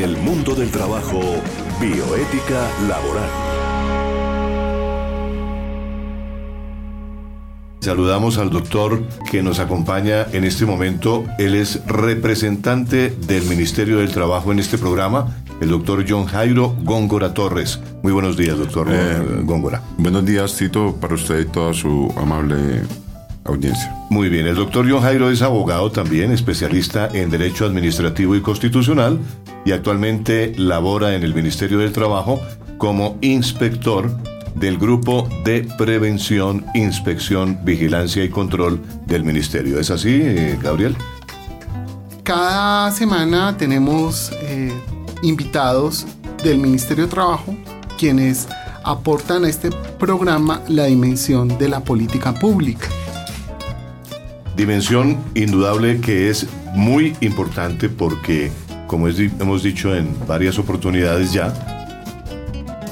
En el mundo del trabajo, bioética laboral. Saludamos al doctor que nos acompaña en este momento. Él es representante del Ministerio del Trabajo en este programa, el doctor John Jairo Góngora Torres. Muy buenos días, doctor eh, Góngora. Buenos días, Tito, para usted y toda su amable audiencia. Muy bien, el doctor John Jairo es abogado también, especialista en Derecho Administrativo y Constitucional y actualmente labora en el Ministerio del Trabajo como inspector del Grupo de Prevención, Inspección, Vigilancia y Control del Ministerio. ¿Es así, eh, Gabriel? Cada semana tenemos eh, invitados del Ministerio de Trabajo quienes aportan a este programa la dimensión de la política pública. Dimensión indudable que es muy importante porque, como hemos dicho en varias oportunidades ya,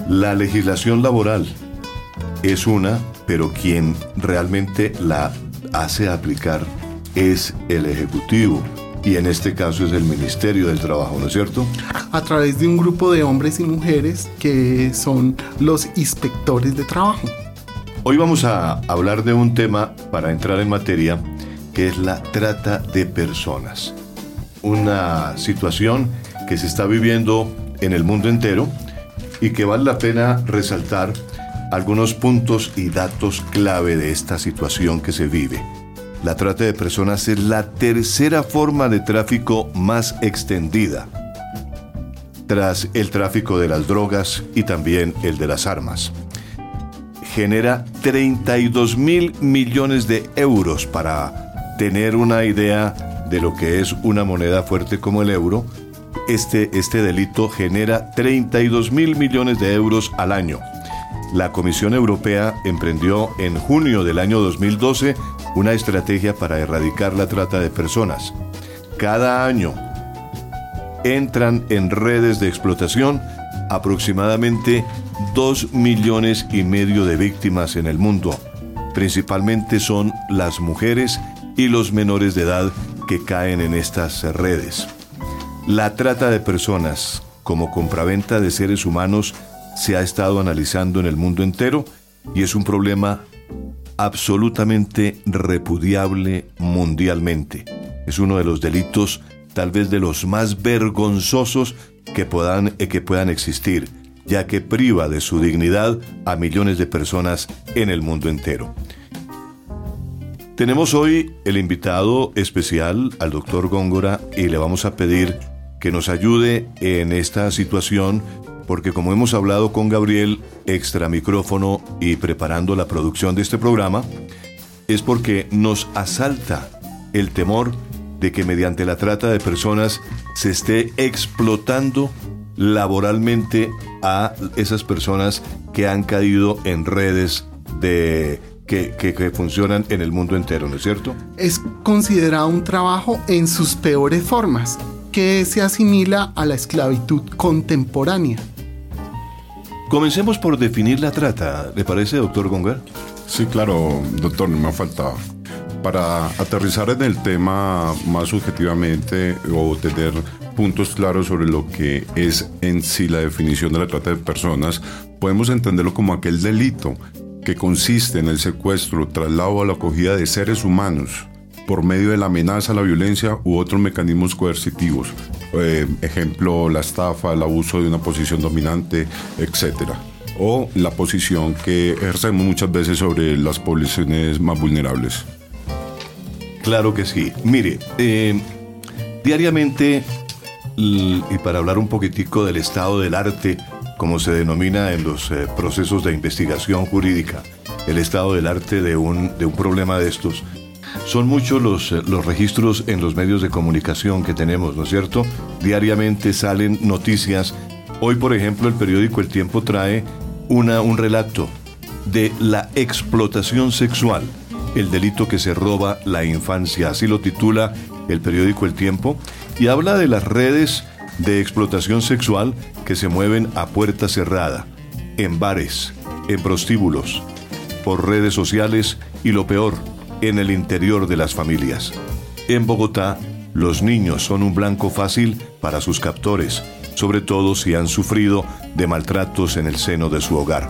la legislación laboral es una, pero quien realmente la hace aplicar es el Ejecutivo. Y en este caso es el Ministerio del Trabajo, ¿no es cierto? A través de un grupo de hombres y mujeres que son los inspectores de trabajo. Hoy vamos a hablar de un tema para entrar en materia que es la trata de personas. Una situación que se está viviendo en el mundo entero y que vale la pena resaltar algunos puntos y datos clave de esta situación que se vive. La trata de personas es la tercera forma de tráfico más extendida, tras el tráfico de las drogas y también el de las armas. Genera 32 mil millones de euros para tener una idea de lo que es una moneda fuerte como el euro este, este delito genera 32 mil millones de euros al año. La Comisión Europea emprendió en junio del año 2012 una estrategia para erradicar la trata de personas. Cada año entran en redes de explotación aproximadamente 2 millones y medio de víctimas en el mundo. Principalmente son las mujeres y los menores de edad que caen en estas redes. La trata de personas como compraventa de seres humanos se ha estado analizando en el mundo entero y es un problema absolutamente repudiable mundialmente. Es uno de los delitos tal vez de los más vergonzosos que puedan, eh, que puedan existir, ya que priva de su dignidad a millones de personas en el mundo entero. Tenemos hoy el invitado especial al doctor Góngora y le vamos a pedir que nos ayude en esta situación, porque como hemos hablado con Gabriel, extra micrófono y preparando la producción de este programa, es porque nos asalta el temor de que mediante la trata de personas se esté explotando laboralmente a esas personas que han caído en redes de que, que, que, funcionan en el mundo entero, ¿no es cierto? Es considerado un trabajo en sus peores formas que se asimila a la esclavitud contemporánea. Comencemos por definir la trata, ¿le parece, doctor Gongar? Sí, claro, doctor, no me ha faltado. Para aterrizar en el tema más subjetivamente o tener puntos claros sobre lo que es en sí la definición de la trata de personas, podemos entenderlo como aquel delito que consiste en el secuestro, traslado o la acogida de seres humanos por medio de la amenaza, la violencia u otros mecanismos coercitivos. Eh, ejemplo, la estafa, el abuso de una posición dominante, etc. O la posición que ejercemos muchas veces sobre las poblaciones más vulnerables. Claro que sí. Mire, eh, diariamente, y para hablar un poquitico del estado del arte, como se denomina en los eh, procesos de investigación jurídica, el estado del arte de un, de un problema de estos, son muchos los, eh, los registros en los medios de comunicación que tenemos, ¿no es cierto? Diariamente salen noticias. Hoy, por ejemplo, el periódico El Tiempo trae una, un relato de la explotación sexual, el delito que se roba la infancia, así lo titula el periódico El Tiempo, y habla de las redes de explotación sexual que se mueven a puerta cerrada, en bares, en prostíbulos, por redes sociales y lo peor, en el interior de las familias. En Bogotá, los niños son un blanco fácil para sus captores. sobre todo si han sufrido de maltratos en el seno de su hogar.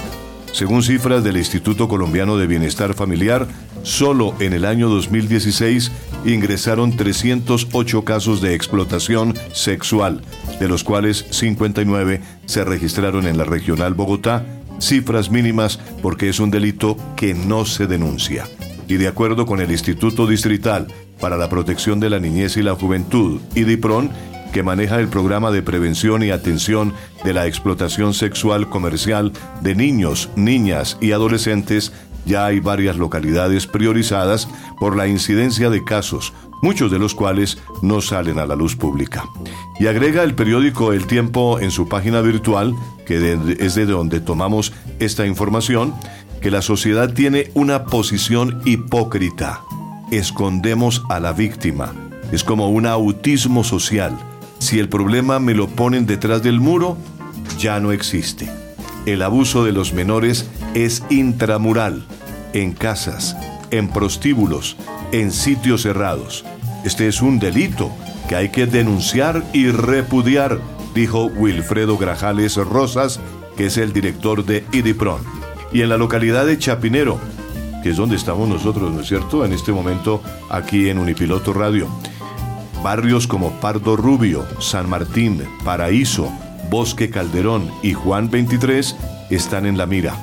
Según cifras del Instituto Colombiano de Bienestar Familiar, solo en el año 2016 ingresaron 308 casos de explotación sexual, de los cuales 59 se registraron en la regional Bogotá, cifras mínimas porque es un delito que no se denuncia. Y de acuerdo con el Instituto Distrital para la Protección de la Niñez y la Juventud, IDIPRON, que maneja el programa de prevención y atención de la explotación sexual comercial de niños, niñas y adolescentes, ya hay varias localidades priorizadas por la incidencia de casos, muchos de los cuales no salen a la luz pública. Y agrega el periódico El Tiempo en su página virtual, que es de donde tomamos esta información, que la sociedad tiene una posición hipócrita. Escondemos a la víctima. Es como un autismo social. Si el problema me lo ponen detrás del muro, ya no existe. El abuso de los menores es intramural, en casas, en prostíbulos, en sitios cerrados. Este es un delito que hay que denunciar y repudiar, dijo Wilfredo Grajales Rosas, que es el director de IDIPRON. Y en la localidad de Chapinero, que es donde estamos nosotros, ¿no es cierto? En este momento aquí en Unipiloto Radio. Barrios como Pardo Rubio, San Martín, Paraíso, Bosque Calderón y Juan 23 están en la mira.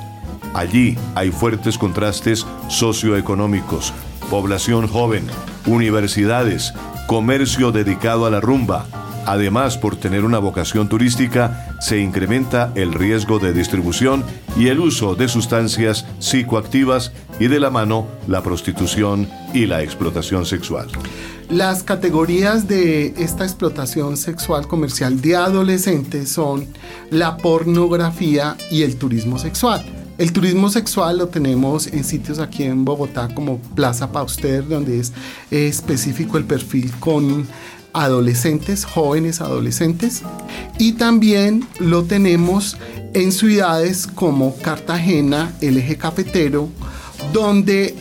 Allí hay fuertes contrastes socioeconómicos, población joven, universidades, comercio dedicado a la rumba. Además, por tener una vocación turística, se incrementa el riesgo de distribución y el uso de sustancias psicoactivas y de la mano la prostitución y la explotación sexual. Las categorías de esta explotación sexual comercial de adolescentes son la pornografía y el turismo sexual. El turismo sexual lo tenemos en sitios aquí en Bogotá como Plaza Pauster, donde es específico el perfil con adolescentes, jóvenes adolescentes. Y también lo tenemos en ciudades como Cartagena, el eje cafetero, donde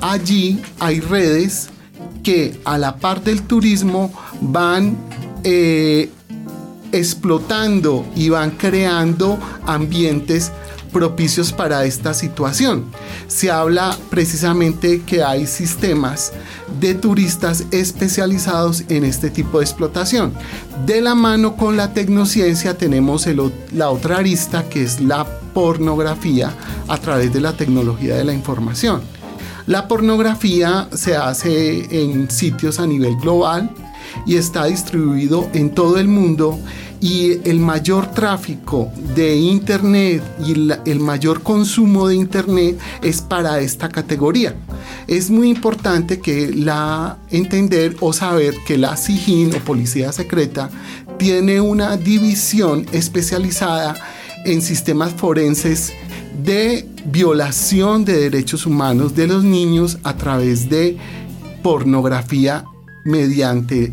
allí hay redes que a la par del turismo van eh, explotando y van creando ambientes propicios para esta situación. Se habla precisamente que hay sistemas de turistas especializados en este tipo de explotación. De la mano con la tecnociencia tenemos la otra arista que es la pornografía a través de la tecnología de la información. La pornografía se hace en sitios a nivel global y está distribuido en todo el mundo y el mayor tráfico de Internet y el mayor consumo de Internet es para esta categoría. Es muy importante que la entender o saber que la SIGIN o Policía Secreta tiene una división especializada en sistemas forenses de violación de derechos humanos de los niños a través de pornografía mediante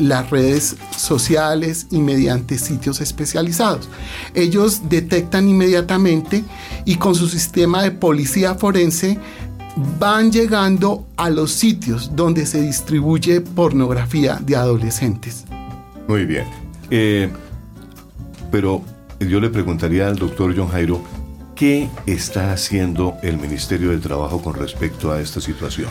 las redes sociales y mediante sitios especializados. Ellos detectan inmediatamente y con su sistema de policía forense van llegando a los sitios donde se distribuye pornografía de adolescentes. Muy bien. Eh, pero yo le preguntaría al doctor John Jairo, ¿qué está haciendo el Ministerio del Trabajo con respecto a esta situación?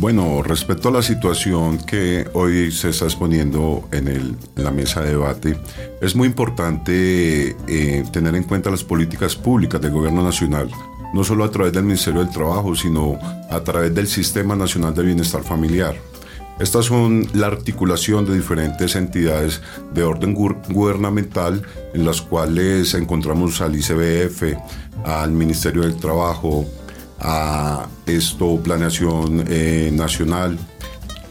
Bueno, respecto a la situación que hoy se está exponiendo en, la mesa de debate, es muy importante eh, tener en cuenta las políticas públicas del gobierno nacional, no solo a través del Ministerio del Trabajo, sino a través del Sistema Nacional de Bienestar Familiar. Estas son la articulación de diferentes entidades de orden gubernamental en las cuales encontramos al ICBF, al Ministerio del Trabajo, a esto Planeación eh, Nacional,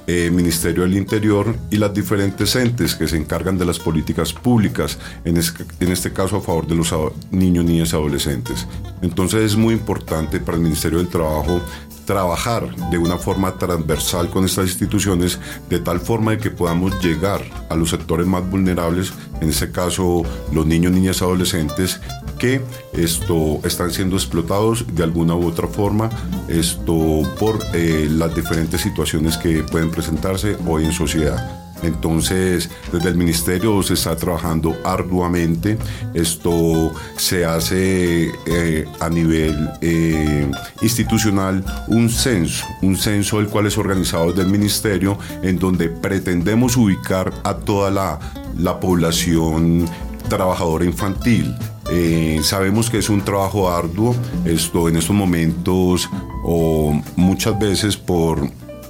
eh, Ministerio del Interior y las diferentes entes que se encargan de las políticas públicas, en, en este caso a favor de los niños, niñas adolescentes. Entonces es muy importante para el Ministerio del Trabajo trabajar de una forma transversal con estas instituciones de tal forma de que podamos llegar a los sectores más vulnerables, en este caso los niños, niñas, adolescentes, esto están siendo explotados de alguna u otra forma esto por eh, las diferentes situaciones que pueden presentarse hoy en sociedad. Entonces, desde el ministerio se está trabajando arduamente. Esto se hace eh, a nivel eh, institucional un censo, un censo el cual es organizado desde el ministerio, en donde pretendemos ubicar a toda la, la población trabajadora infantil. Eh, sabemos que es un trabajo arduo, esto en estos momentos o muchas veces por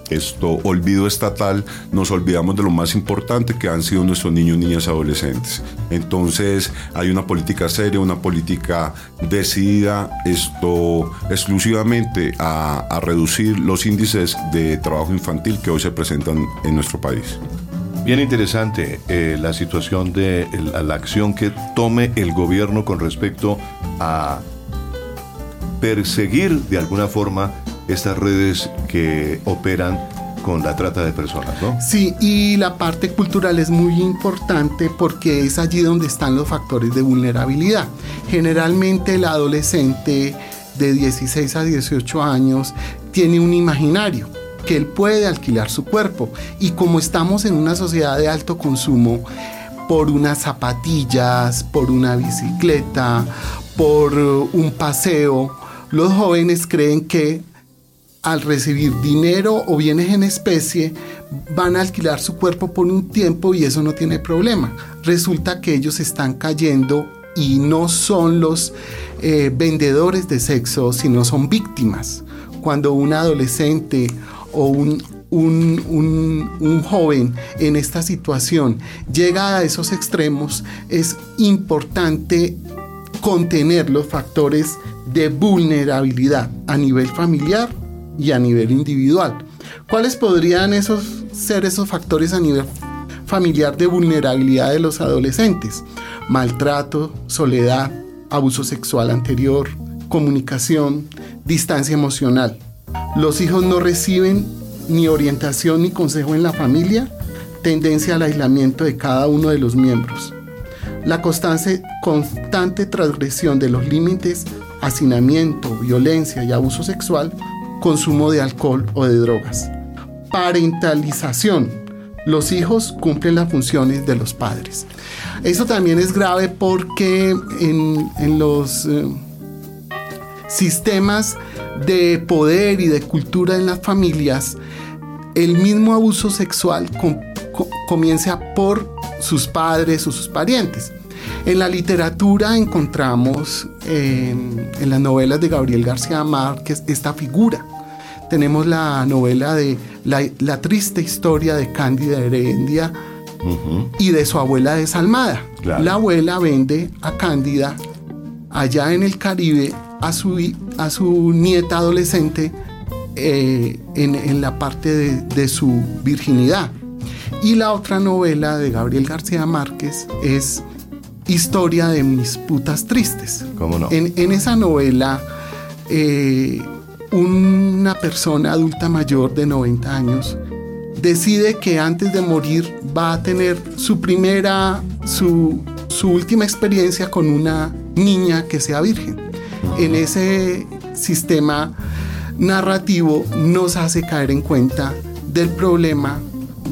esto olvido estatal nos olvidamos de lo más importante que han sido nuestros niños, niñas, adolescentes. Entonces hay una política seria, una política decidida esto exclusivamente a, a reducir los índices de trabajo infantil que hoy se presentan en nuestro país. Bien interesante eh, la situación de el- la acción que tome el gobierno con respecto a perseguir de alguna forma estas redes que operan con la trata de personas, ¿no? Sí, y la parte cultural es muy importante porque es allí donde están los factores de vulnerabilidad. Generalmente el adolescente de 16 a 18 años tiene un imaginario que él puede alquilar su cuerpo y como estamos en una sociedad de alto consumo, por unas zapatillas, por una bicicleta, por uh, un paseo, los jóvenes creen que al recibir dinero o bienes en especie, van a alquilar su cuerpo por un tiempo y eso no tiene problema. Resulta que ellos están cayendo y no son los eh, vendedores de sexo, sino son víctimas. Cuando un adolescente o un, un, un, joven en esta situación llega a esos extremos, es importante contener los factores de vulnerabilidad a nivel familiar y a nivel individual. ¿Cuáles podrían esos ser esos factores a nivel familiar de vulnerabilidad de los adolescentes? Maltrato, soledad, abuso sexual anterior, comunicación, distancia emocional. Los hijos no reciben ni orientación ni consejo en la familia, tendencia al aislamiento de cada uno de los miembros. La constante, transgresión de los límites, hacinamiento, violencia y abuso sexual, consumo de alcohol o de drogas. Parentalización. Los hijos cumplen las funciones de los padres. Eso también es grave porque en, en los eh, sistemas de poder y de cultura en las familias, el mismo abuso sexual com- co- comienza por sus padres o sus parientes. En la literatura encontramos en, en las novelas de Gabriel García Márquez esta figura. Tenemos la novela de la, la triste historia de Cándida Heredia y de su abuela desalmada. Claro. La abuela vende a Cándida allá en el Caribe a su, a su nieta adolescente eh, en, en la parte de, de su virginidad. Y la otra novela de Gabriel García Márquez es Historia de mis putas tristes. ¿Cómo no? En, en esa novela, eh, una persona adulta mayor de 90 años decide que antes de morir va a tener su primera, su, su última experiencia con una niña que sea virgen. En ese sistema narrativo nos hace caer en cuenta del problema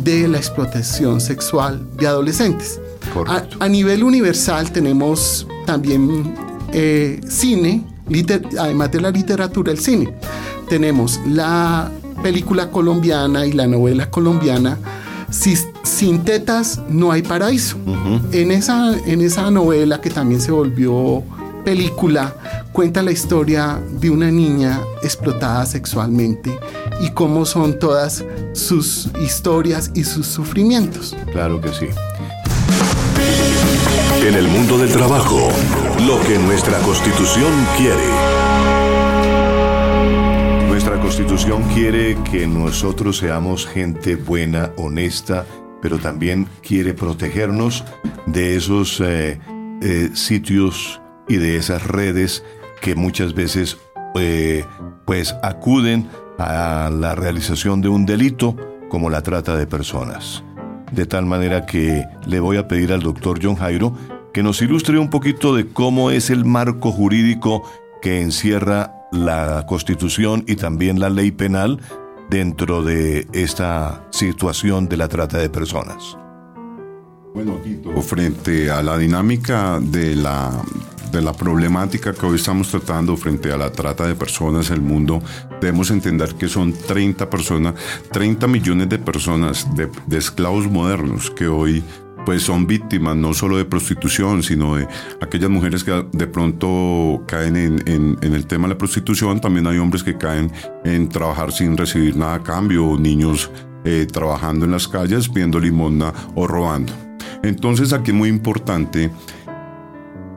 de la explotación sexual de adolescentes. A, a nivel universal tenemos también eh, cine, liter- además de la literatura, el cine. Tenemos la película colombiana y la novela colombiana. Si- sin tetas no hay paraíso. en, esa, en esa novela que también se volvió película, cuenta la historia de una niña explotada sexualmente y cómo son todas sus historias y sus sufrimientos. Claro que sí. En el mundo del trabajo, lo que nuestra constitución quiere. Nuestra constitución quiere que nosotros seamos gente buena, honesta, pero también quiere protegernos de esos eh, eh, sitios y de esas redes que muchas veces eh, pues acuden a la realización de un delito como la trata de personas. De tal manera que le voy a pedir al doctor John Jairo que nos ilustre un poquito de cómo es el marco jurídico que encierra la Constitución y también la ley penal dentro de esta situación de la trata de personas? Bueno, Tito, frente a la dinámica de la, de la problemática que hoy estamos tratando frente a la trata de personas en el mundo, debemos entender que son 30 personas, 30 millones de personas, de, esclavos modernos que hoy pues son víctimas no solo de prostitución, sino de aquellas mujeres que de pronto caen en, el tema de la prostitución. También hay hombres que caen en trabajar sin recibir nada a cambio, o niños eh, trabajando en las calles, pidiendo limosna o robando. Entonces aquí es muy importante,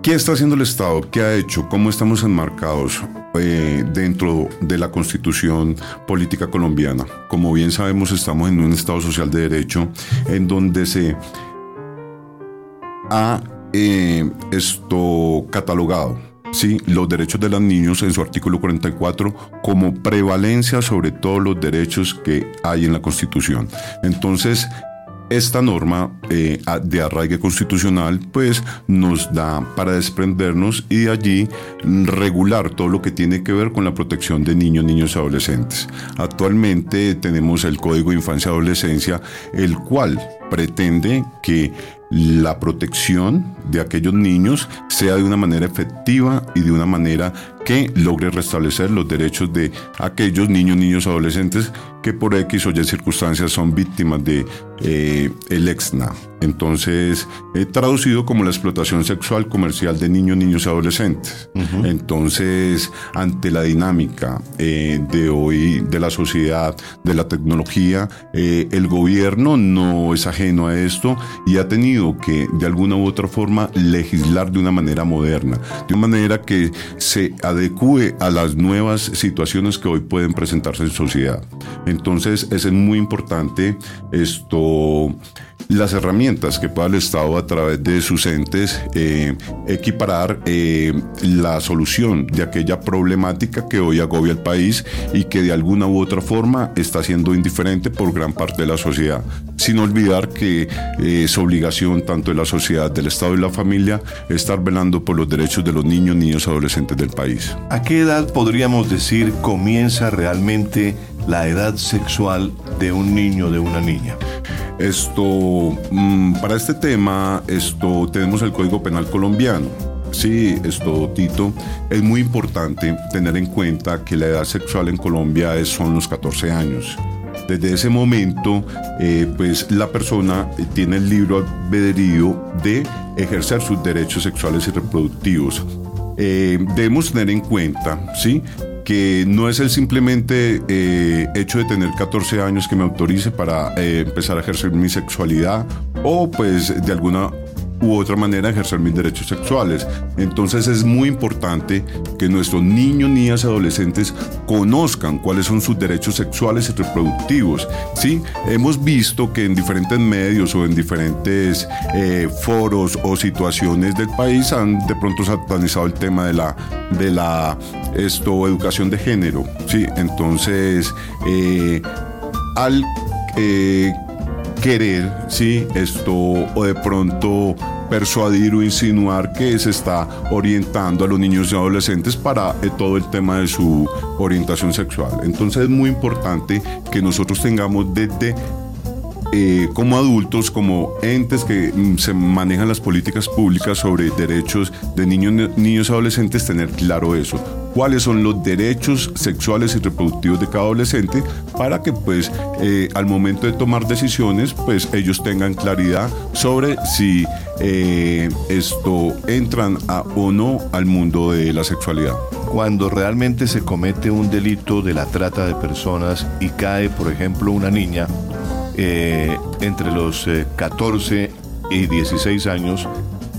¿qué está haciendo el Estado? ¿Qué ha hecho? ¿Cómo estamos enmarcados? Eh, dentro de la constitución política colombiana. Como bien sabemos, estamos en un Estado social de derecho en donde se ha eh, esto catalogado ¿sí? los derechos de los niños en su artículo 44 como prevalencia sobre todos los derechos que hay en la Constitución. Entonces, esta norma eh, de arraigue constitucional pues nos da para desprendernos y de allí regular todo lo que tiene que ver con la protección de niños, niños y adolescentes. Actualmente tenemos el Código de Infancia y Adolescencia, el cual pretende que la protección de aquellos niños sea de una manera efectiva y de una manera que logre restablecer los derechos de aquellos niños, niños, adolescentes que por X o Y circunstancias son víctimas de eh, el EXNA. Entonces, he traducido como la explotación sexual comercial de niños, niños y adolescentes. Entonces, ante la dinámica eh, de hoy, de la sociedad, de la tecnología, eh, el gobierno no es ajeno a esto y ha tenido que, de alguna u otra forma, legislar de una manera moderna, de una manera que se adecue a las nuevas situaciones que hoy pueden presentarse en sociedad. Entonces, es muy importante esto las herramientas que pueda el Estado a través de sus entes eh, equiparar eh, la solución de aquella problemática que hoy agobia el país y que de alguna u otra forma está siendo indiferente por gran parte de la sociedad. Sin olvidar que eh, es obligación tanto de la sociedad, del Estado y la familia estar velando por los derechos de los niños, niños adolescentes del país. ¿A qué edad podríamos decir comienza realmente la edad sexual de un niño, de una niña? Esto, mm, para este tema, esto, tenemos el Código Penal colombiano. Sí, esto, Tito, es muy importante tener en cuenta que la edad sexual en Colombia es, son los 14 años. Desde ese momento, eh, pues la persona tiene el libro albedrío de ejercer sus derechos sexuales y reproductivos. Eh, debemos tener en cuenta, ¿sí? que no es el simplemente eh, hecho de tener 14 años que me autorice para eh, empezar a ejercer mi sexualidad o pues de alguna u otra manera ejercer mis derechos sexuales. Entonces es muy importante que nuestros niños, niñas y adolescentes conozcan cuáles son sus derechos sexuales y reproductivos. ¿sí? Hemos visto que en diferentes medios o en diferentes eh, foros o situaciones del país han de pronto satanizado el tema de la, de la esto, educación de género. ¿sí? Entonces, eh, al eh, querer, ¿sí? Esto, o de pronto persuadir o insinuar que se está orientando a los niños y adolescentes para eh, todo el tema de su orientación sexual. Entonces es muy importante que nosotros tengamos desde eh, como adultos, como entes que mm, se manejan las políticas públicas sobre derechos de niños, niños adolescentes, tener claro eso cuáles son los derechos sexuales y reproductivos de cada adolescente para que pues eh, al momento de tomar decisiones pues ellos tengan claridad sobre si eh, esto entran o no al mundo de la sexualidad. Cuando realmente se comete un delito de la trata de personas y cae por ejemplo una niña eh, entre los 14 y 16 años,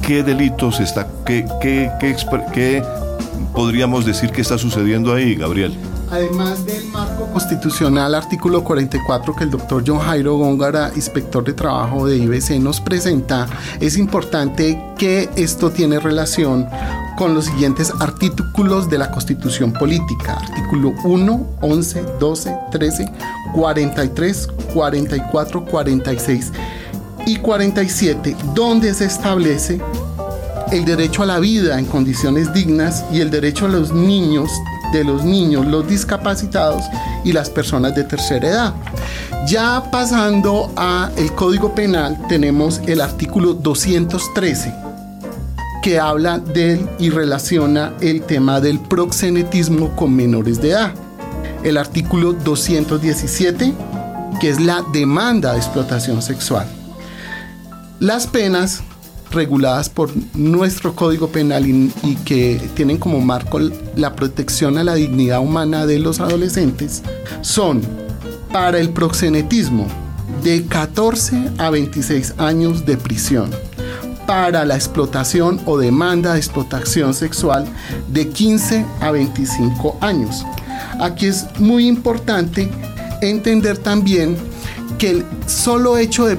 ¿qué delitos está, qué, qué, qué podríamos decir que está sucediendo ahí, Gabriel? Además del marco constitucional, artículo 44 que el doctor John Jairo Góngara, inspector de trabajo de IBC, nos presenta, es importante que esto tiene relación con los siguientes artículos de la Constitución Política. Artículo 1, 11, 12, 13, 43, 44, 46 y 47, donde se establece el derecho a la vida en condiciones dignas y el derecho a los niños, de los niños, los discapacitados y las personas de tercera edad. Ya pasando a el Código Penal tenemos el artículo 213 que habla del y relaciona el tema del proxenetismo con menores de edad. El artículo 217 que es la demanda de explotación sexual. Las penas reguladas por nuestro Código Penal y, que tienen como marco la protección a la dignidad humana de los adolescentes son para el proxenetismo de 14 a 26 años de prisión, para la explotación o demanda de explotación sexual de 15 a 25 años. Aquí es muy importante entender también el solo hecho de,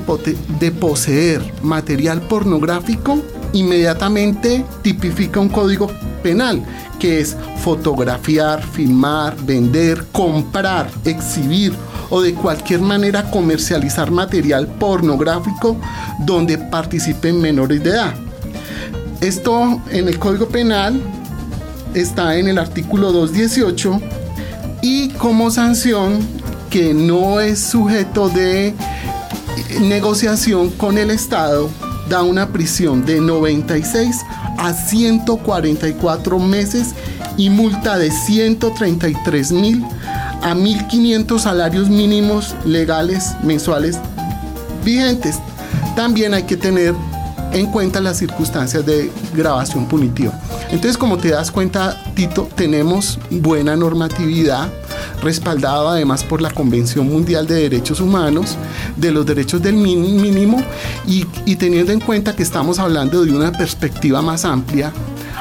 poseer material pornográfico inmediatamente tipifica un código penal, que es fotografiar, filmar, vender, comprar, exhibir o de cualquier manera comercializar material pornográfico donde participen menores de edad. Esto en el Código Penal está en el artículo 218 y como sanción que no es sujeto de negociación con el Estado da una prisión de 96 a 144 meses y multa de 133 mil a 1.500 salarios mínimos legales mensuales vigentes. También hay que tener en cuenta las circunstancias de grabación punitiva. Entonces, como te das cuenta, Tito, tenemos buena normatividad respaldada además por la Convención Mundial de Derechos Humanos, de los derechos del mínimo y, y teniendo en cuenta que estamos hablando de una perspectiva más amplia,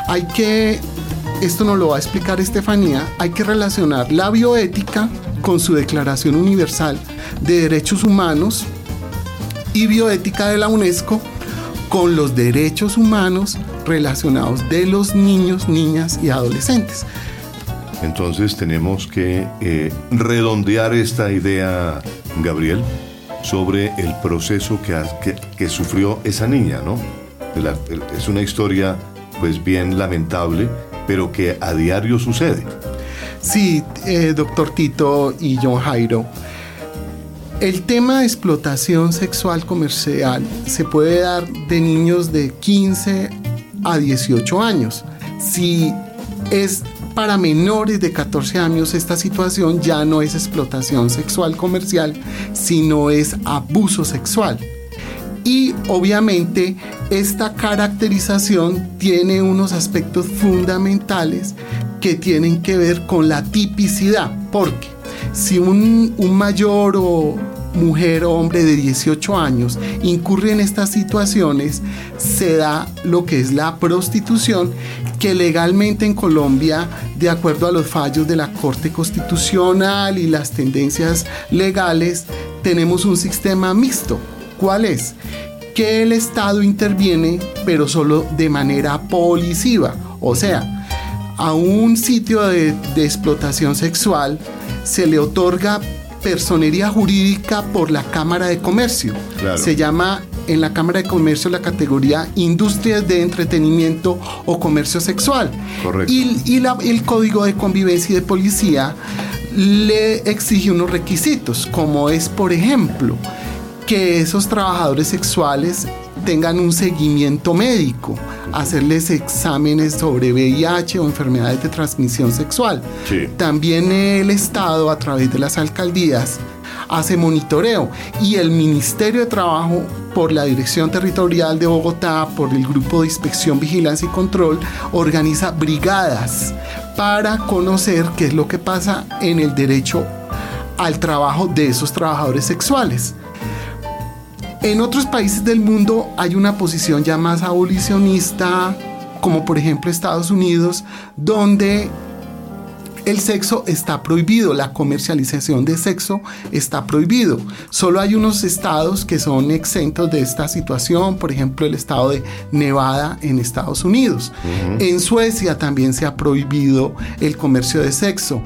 hay que esto nos lo va a explicar Estefanía, hay que relacionar la bioética con su Declaración Universal de Derechos Humanos y bioética de la UNESCO con los derechos humanos relacionados de los niños, niñas y adolescentes. Entonces tenemos que eh, redondear esta idea, Gabriel, sobre el proceso que, sufrió esa niña, ¿no? es una historia pues bien lamentable, pero que a diario sucede. Sí, eh, doctor Tito y John Jairo. El tema de explotación sexual comercial se puede dar de niños de 15 a 18 años. Si es para menores de 14 años esta situación ya no es explotación sexual comercial, sino es abuso sexual. Y obviamente esta caracterización tiene unos aspectos fundamentales que tienen que ver con la tipicidad, porque si un, mayor o mujer o hombre de 18 años incurre en estas situaciones, se da lo que es la prostitución, que legalmente en Colombia, de acuerdo a los fallos de la Corte Constitucional y las tendencias legales, tenemos un sistema mixto ¿Cuál es? Que el Estado interviene, pero solo de manera policiva. O sea, a un sitio de, explotación sexual se le otorga personería jurídica por la Cámara de Comercio. Se llama en la Cámara de Comercio la categoría Industrias de Entretenimiento o Comercio Sexual. Correcto. Y, el Código de Convivencia y de Policía le exige unos requisitos, como es, por ejemplo, que esos trabajadores sexuales tengan un seguimiento médico, hacerles exámenes sobre VIH o enfermedades de transmisión sexual. También el Estado, a través de las alcaldías, hace monitoreo y el Ministerio de Trabajo, por la Dirección Territorial de Bogotá, por el Grupo de Inspección, Vigilancia y Control, organiza brigadas para conocer qué es lo que pasa en el derecho al trabajo de esos trabajadores sexuales. En otros países del mundo hay una posición ya más abolicionista, como por ejemplo Estados Unidos, donde el sexo está prohibido, la comercialización de sexo está prohibido. Solo hay unos estados que son exentos de esta situación, por ejemplo el estado de Nevada en Estados Unidos. En Suecia también se ha prohibido el comercio de sexo.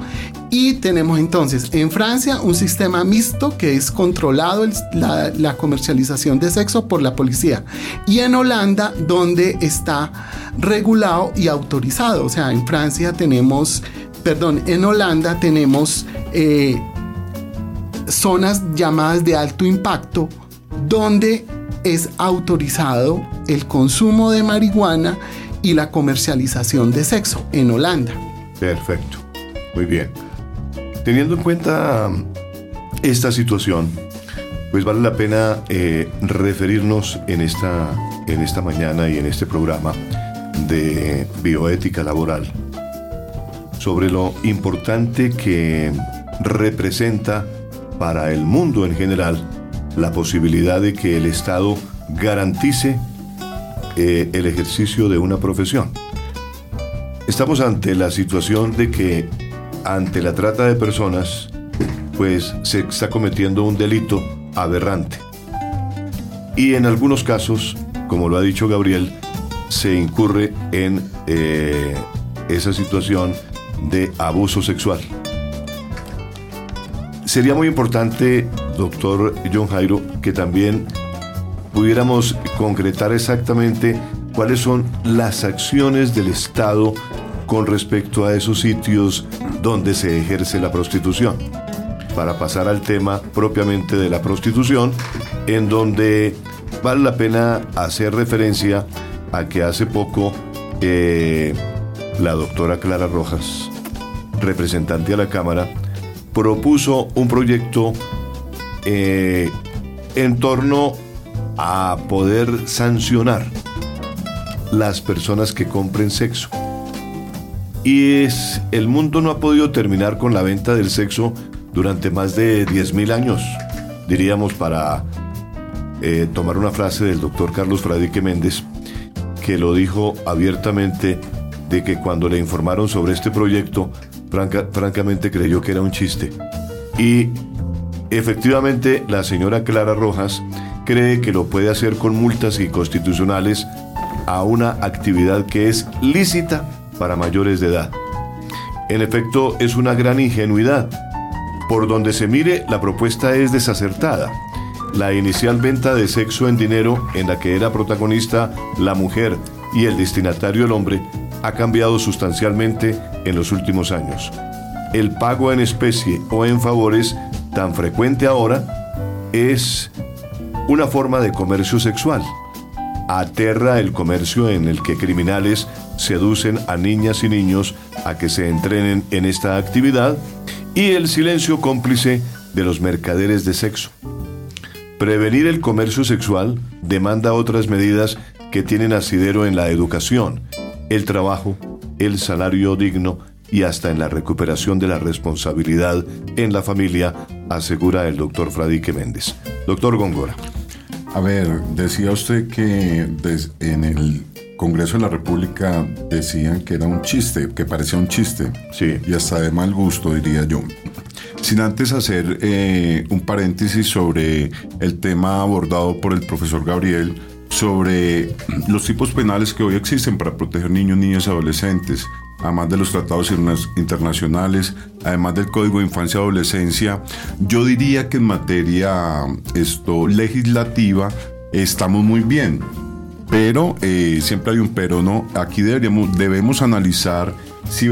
Y tenemos entonces en Francia un sistema mixto que es controlado la, la comercialización de sexo por la policía. Y en Holanda donde está regulado y autorizado. O sea, en Francia tenemos perdón, en Holanda tenemos eh, zonas llamadas de alto impacto donde es autorizado el consumo de marihuana y la comercialización de sexo en Holanda. Perfecto, muy bien. Teniendo en cuenta esta situación, pues vale la pena eh, referirnos en esta, en esta mañana y en este programa de bioética laboral sobre lo importante que representa para el mundo en general la posibilidad de que el Estado garantice eh, el ejercicio de una profesión. Estamos ante la situación de que ante la trata de personas, pues se está cometiendo un delito aberrante. Y en algunos casos, como lo ha dicho Gabriel, se incurre en eh, esa situación de abuso sexual. Sería muy importante, doctor John Jairo, que también pudiéramos concretar exactamente cuáles son las acciones del Estado con respecto a esos sitios donde se ejerce la prostitución. Para pasar al tema propiamente de la prostitución, en donde vale la pena hacer referencia a que hace poco eh, la doctora Clara Rojas, representante a la Cámara, propuso un proyecto eh, en torno a poder sancionar las personas que compren sexo. Y es, el mundo no ha podido terminar con la venta del sexo durante más de 10.000 años, diríamos para eh, tomar una frase del doctor Carlos Fradique Méndez, que lo dijo abiertamente de que cuando le informaron sobre este proyecto, francamente creyó que era un chiste. Y efectivamente la señora Clara Rojas cree que lo puede hacer con multas inconstitucionales a una actividad que es lícita para mayores de edad. En efecto, es una gran ingenuidad. Por donde se mire, la propuesta es desacertada. La inicial venta de sexo en dinero, en la que era protagonista la mujer y el destinatario el hombre, ha cambiado sustancialmente en los últimos años. El pago en especie o en favores, tan frecuente ahora, es una forma de comercio sexual. Aterra el comercio en el que criminales seducen a niñas y niños a que se entrenen en esta actividad y el silencio cómplice de los mercaderes de sexo. Prevenir el comercio sexual demanda otras medidas que tienen asidero en la educación, el trabajo, el salario digno y hasta en la recuperación de la responsabilidad en la familia, asegura el doctor Fradique Méndez. Doctor Góngora. A ver, decía usted que en el Congreso de la República decían que era un chiste, que parecía un chiste. Sí. Y hasta de mal gusto, diría yo. Sin antes hacer eh, un paréntesis sobre el tema abordado por el profesor Gabriel sobre los tipos penales que hoy existen para proteger niños, niñas y adolescentes, además de los tratados internacionales, además del Código de Infancia y Adolescencia, yo diría que en materia esto, legislativa estamos muy bien. Pero eh, siempre hay un pero, ¿no? Aquí deberíamos, debemos analizar si,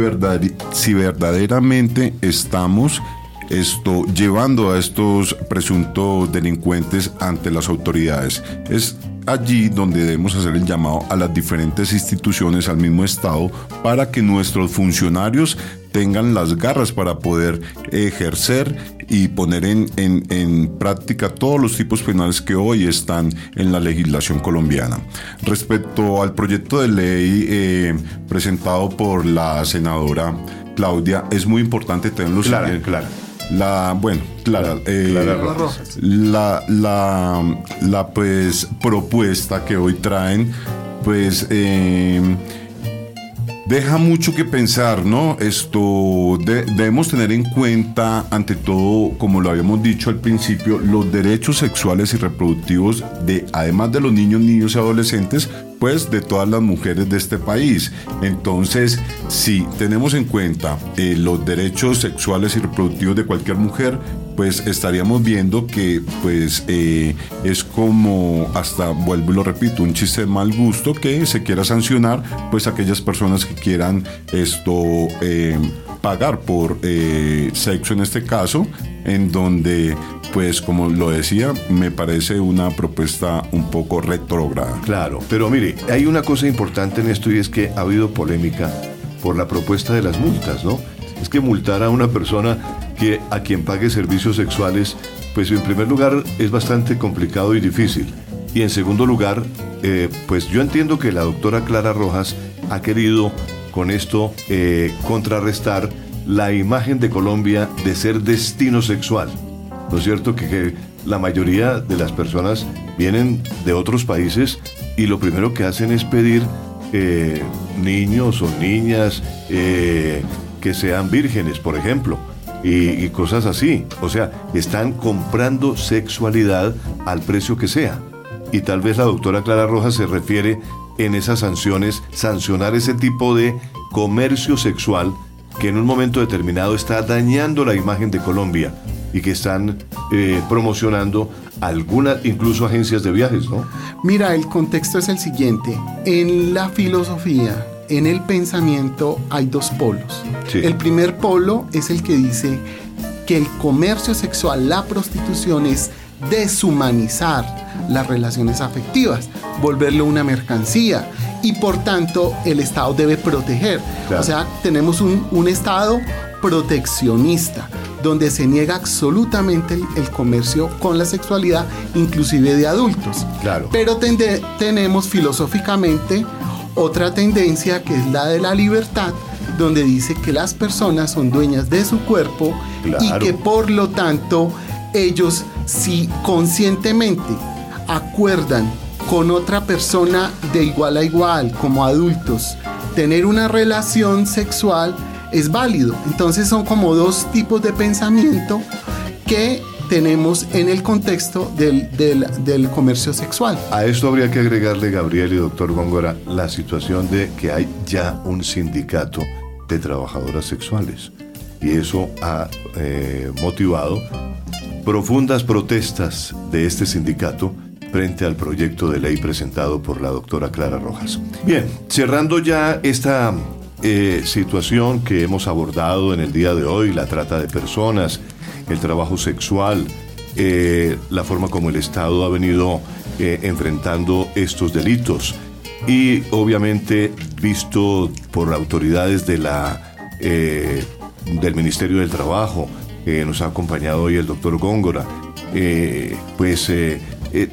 si verdaderamente estamos esto, llevando a estos presuntos delincuentes ante las autoridades. Es allí donde debemos hacer el llamado a las diferentes instituciones, al mismo Estado, para que nuestros funcionarios tengan las garras para poder ejercer y poner en, en, práctica todos los tipos penales que hoy están en la legislación colombiana. Respecto al proyecto de ley eh, presentado por la senadora Claudia, es muy importante tenerlo claro, claro la, bueno, Clara, eh, la, la, la, pues propuesta que hoy traen, pues eh, deja mucho que pensar, ¿no? Esto debemos tener en cuenta, ante todo, como lo habíamos dicho al principio, los derechos sexuales y reproductivos de, además de los niños, niños y adolescentes, pues de todas las mujeres de este país. Entonces, si tenemos en cuenta eh, los derechos sexuales y reproductivos de cualquier mujer, pues estaríamos viendo que pues eh, es como hasta vuelvo y lo repito un chiste de mal gusto que se quiera sancionar pues aquellas personas que quieran esto eh, pagar por eh, sexo en este caso, en donde, pues como lo decía, me parece una propuesta un poco retrógrada. Claro, pero mire, hay una cosa importante en esto y es que ha habido polémica por la propuesta de las multas, ¿no? Es que multar a una persona que a quien pague servicios sexuales, pues en primer lugar es bastante complicado y difícil. Y en segundo lugar, eh, pues yo entiendo que la doctora Clara Rojas ha querido con esto eh, contrarrestar la imagen de Colombia de ser destino sexual. ¿No es cierto que, la mayoría de las personas vienen de otros países y lo primero que hacen es pedir eh, niños o niñas que sean vírgenes, por ejemplo? y, cosas así. O sea, están comprando sexualidad al precio que sea. Y tal vez la doctora Clara Rojas se refiere en esas sanciones, sancionar ese tipo de comercio sexual que en un momento determinado está dañando la imagen de Colombia y que están eh, promocionando algunas, incluso agencias de viajes, ¿no? Mira, el contexto es el siguiente. En la filosofía, en el pensamiento hay dos polos. El primer polo es el que dice que el comercio sexual, la prostitución es deshumanizar las relaciones afectivas, volverlo una mercancía y por tanto el Estado debe proteger. O sea, tenemos un, Estado proteccionista donde se niega absolutamente el, comercio con la sexualidad, inclusive de adultos. Claro. Pero tenemos filosóficamente otra tendencia que es la de la libertad, donde dice que las personas son dueñas de su cuerpo y que por lo tanto ellos si conscientemente acuerdan con otra persona de igual a igual como adultos tener una relación sexual es válido. Entonces son como dos tipos de pensamiento que tenemos en el contexto del, comercio sexual. A esto habría que agregarle, Gabriel y doctor Góngora, la situación de que hay ya un sindicato de trabajadoras sexuales. Y eso ha eh, motivado profundas protestas de este sindicato frente al proyecto de ley presentado por la doctora Clara Rojas. Bien, cerrando ya esta eh, situación que hemos abordado en el día de hoy, la trata de personas, el trabajo sexual, eh, la forma como el Estado ha venido eh, enfrentando estos delitos y obviamente visto por autoridades de la, del Ministerio del Trabajo, nos ha acompañado hoy el doctor Góngora, pues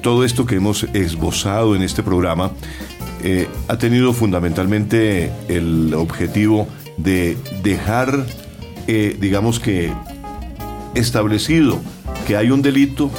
todo esto que hemos esbozado en este programa ha tenido fundamentalmente el objetivo de dejar, digamos que, establecido que hay un delito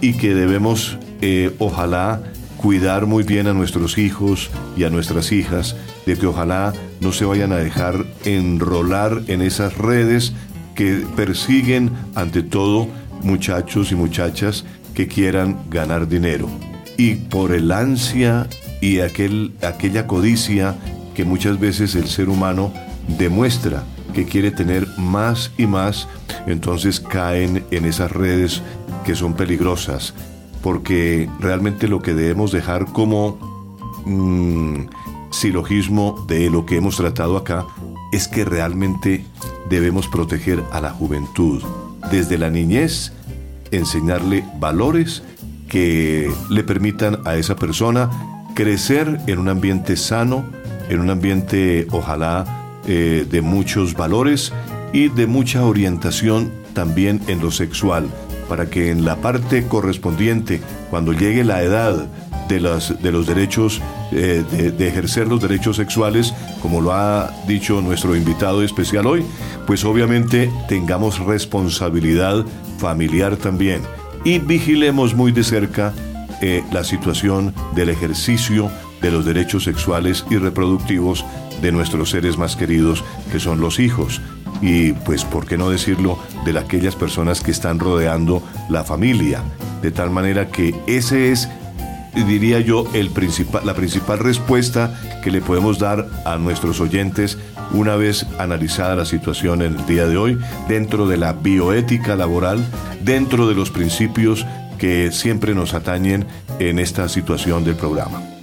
y que debemos, eh, ojalá, cuidar muy bien a nuestros hijos y a nuestras hijas, de que ojalá no se vayan a dejar enrolar en esas redes que persiguen ante todo muchachos y muchachas que quieran ganar dinero. Y por el ansia y aquel, aquella codicia que muchas veces el ser humano demuestra que quiere tener más y más, entonces caen en esas redes que son peligrosas, porque realmente lo que debemos dejar como mm, silogismo de lo que hemos tratado acá es que realmente debemos proteger a la juventud, desde la niñez, enseñarle valores que le permitan a esa persona crecer en un ambiente sano, en un ambiente ojalá eh, de muchos valores y de mucha orientación también en lo sexual, para que en la parte correspondiente, cuando llegue la edad de, las, de los derechos, eh, de, ejercer los derechos sexuales, como lo ha dicho nuestro invitado especial hoy, pues obviamente tengamos responsabilidad familiar también y vigilemos muy de cerca eh, la situación del ejercicio de los derechos sexuales y reproductivos de nuestros seres más queridos, que son los hijos. Y pues, ¿por qué no decirlo de aquellas personas que están rodeando la familia? De tal manera que ese es, diría yo, el principal, la principal respuesta que le podemos dar a nuestros oyentes una vez analizada la situación en el día de hoy, dentro de la bioética laboral, dentro de los principios que siempre nos atañen en esta situación del programa.